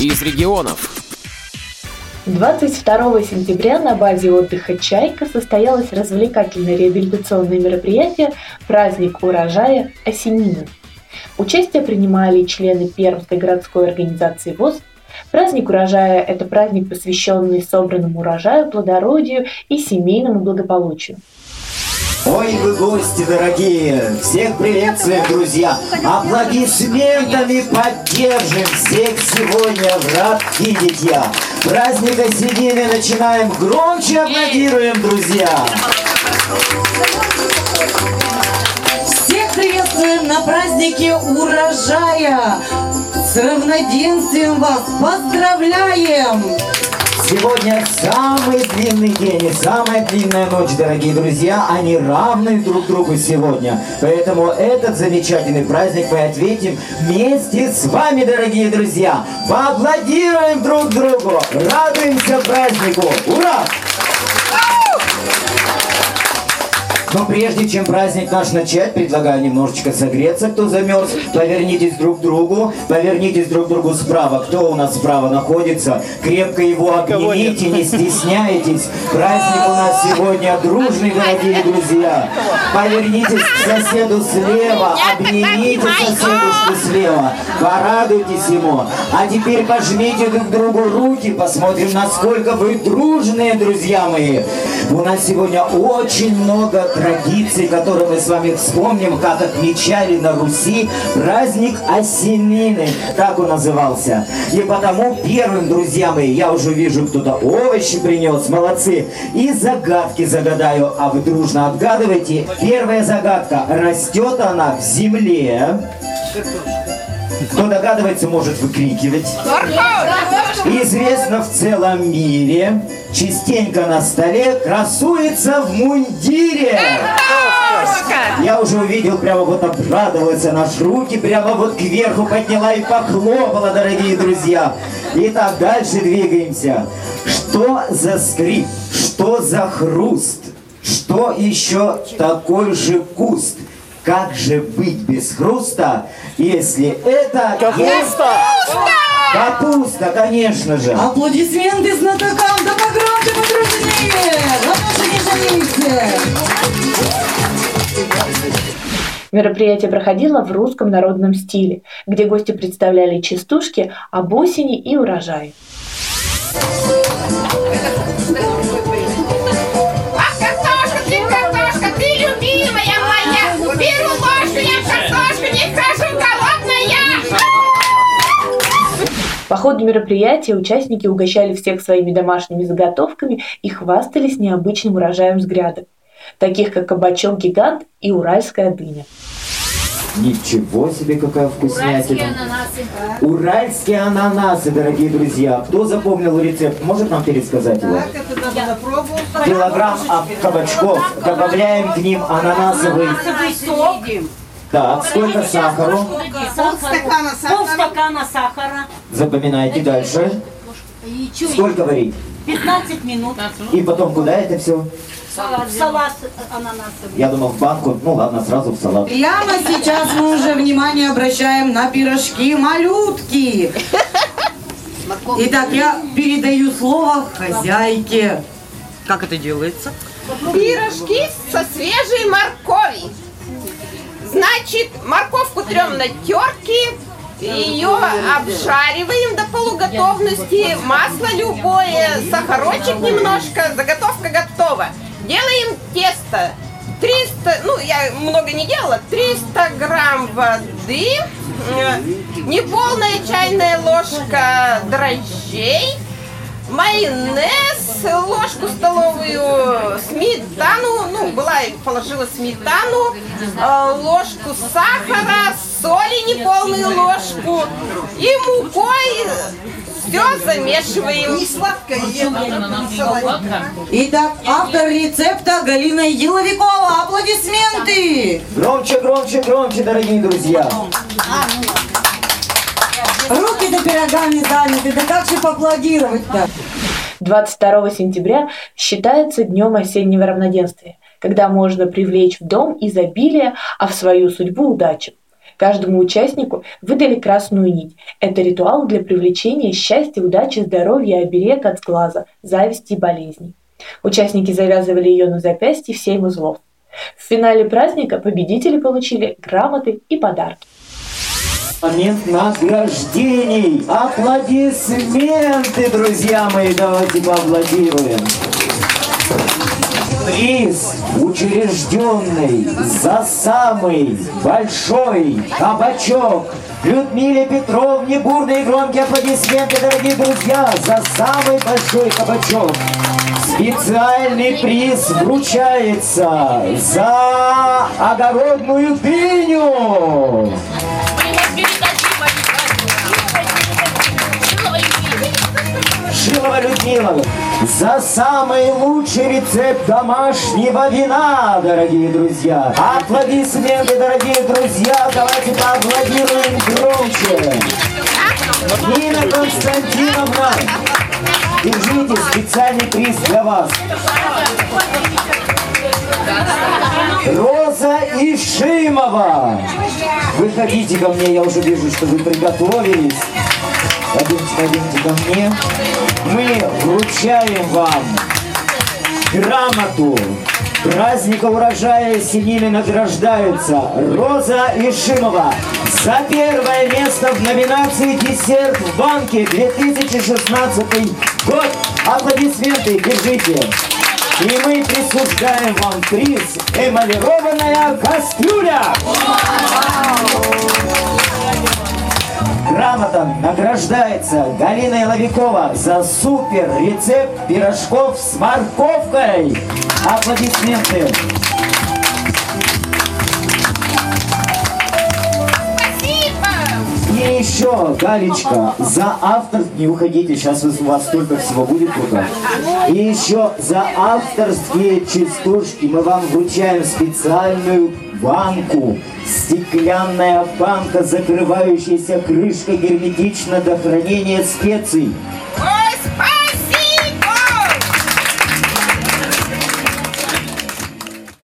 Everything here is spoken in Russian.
из регионов. 22 сентября на базе отдыха «Чайка» состоялось развлекательное реабилитационное мероприятие «Праздник урожая Осенина». Участие принимали члены Пермской городской организации ВОЗ. Праздник урожая – это праздник, посвященный собранному урожаю, плодородию и семейному благополучию. Ой, вы гости дорогие, всех приветствуем, друзья. Аплодисментами поддержим всех сегодня, рад видеть я. Праздник Осенины начинаем, громче аплодируем, друзья. Всех приветствуем на празднике урожая. С равноденствием вас поздравляем! Сегодня самый длинный день и самая длинная ночь, дорогие друзья. Они равны друг другу сегодня. Поэтому этот замечательный праздник мы ответим вместе с вами, дорогие друзья. Поаплодируем друг другу. Радуемся празднику. Ура! Но прежде чем праздник наш начать, предлагаю немножечко согреться. Кто замерз, повернитесь друг к другу. Повернитесь друг к другу справа. Кто у нас справа находится? Крепко его обнимите, не стесняйтесь. Праздник у нас сегодня дружный, дорогие друзья. Повернитесь к соседу слева, обнимите соседушку слева. Порадуйтесь ему. А теперь пожмите друг другу руки, посмотрим, насколько вы дружные, друзья мои. У нас сегодня очень много традиций, которые мы с вами вспомним, как отмечали на Руси праздник Осенины, так он назывался. И потому первым, друзья мои, я уже вижу, кто-то овощи принес, молодцы, и загадки загадаю, а вы дружно отгадывайте. Первая загадка, растет она в земле, кто догадывается, может выкрикивать. Известно в целом мире, частенько на столе красуется в мундире. Я уже увидел, прямо вот обрадовался, наш руки прямо вот кверху подняла и похлопала, дорогие друзья. Итак, дальше двигаемся. Что за скрип? Что за хруст? Что еще такой же куст? Как же быть без хруста, если это... Капуста! Капуста, конечно же. Аплодисменты знатокам, да погромче, подружнее! На нашей Мероприятие проходило в русском народном стиле, где гости представляли частушки об осени и урожае. Ах, ходу мероприятия участники угощали всех своими домашними заготовками и хвастались необычным урожаем с грядок, таких как кабачок-гигант и уральская дыня. Ничего себе, какая вкуснятина. Уральские ананасы, дорогие друзья. Кто запомнил рецепт, может нам пересказать его? Килограмм а- кабачков. Добавляем к ним ананасовый... Так, сколько сахару? Полстакана сахара. Полстакана сахара, Запоминайте дальше. Сколько варить? 15 минут. И потом куда это все? В салат ананасовый. Я думал в банку. Ну ладно, сразу в салат. Прямо сейчас мы уже внимание обращаем на пирожки малютки. Итак, я передаю слово хозяйке. Как это делается? Пирожки со свежей морковью. Значит, морковку трем на терке, ее обжариваем до полуготовности, масло любое, сахарочек немножко, заготовка готова. Делаем тесто. 300, ну я много не делала, 300 грамм воды, э, неполная чайная ложка дрожжей, майонез, ложку столовую сметану, ну, была, положила сметану, э, ложку сахара, соли неполную ложку и мукой все замешиваем. Не сладкое. Итак, автор рецепта Галина Еловикова. Аплодисменты! Громче, громче, громче, дорогие друзья. Руки-то пирогами заняты, да как же поаплодировать-то? 22 сентября считается днем осеннего равноденствия, когда можно привлечь в дом изобилие, а в свою судьбу удачу. Каждому участнику выдали красную нить. Это ритуал для привлечения счастья, удачи, здоровья оберег от сглаза, зависти и болезней. Участники завязывали ее на запястье в семь узлов. В финале праздника победители получили грамоты и подарки. Момент награждений. Аплодисменты, друзья мои, давайте поаплодируем. Приз, учрежденный за самый большой кабачок. Людмиле Петровне бурные громкие аплодисменты, дорогие друзья, за самый большой кабачок. Специальный приз вручается за огородную дыню. Шилова Людмила за самый лучший рецепт домашнего вина, дорогие друзья. Аплодисменты, дорогие друзья, давайте поаплодируем громче. Нина Константиновна, держите специальный приз для вас. Роза Ишимова. Выходите ко мне, я уже вижу, что вы приготовились. Пойдемте, пойдемте ко мне. Мы вручаем вам грамоту праздника урожая с ними награждаются Роза Ишимова за первое место в номинации «Десерт в банке» 2016 год. Аплодисменты, держите. И мы присуждаем вам приз «Эмалированная кастрюля». Грамотом награждается Галина Иловикова за супер рецепт пирожков с морковкой. Аплодисменты. И еще, Галечка, за автор... Не уходите, сейчас у вас столько всего будет только. И еще за авторские частушки мы вам вручаем специальную банку. Стеклянная банка, закрывающаяся крышкой герметично до хранения специй.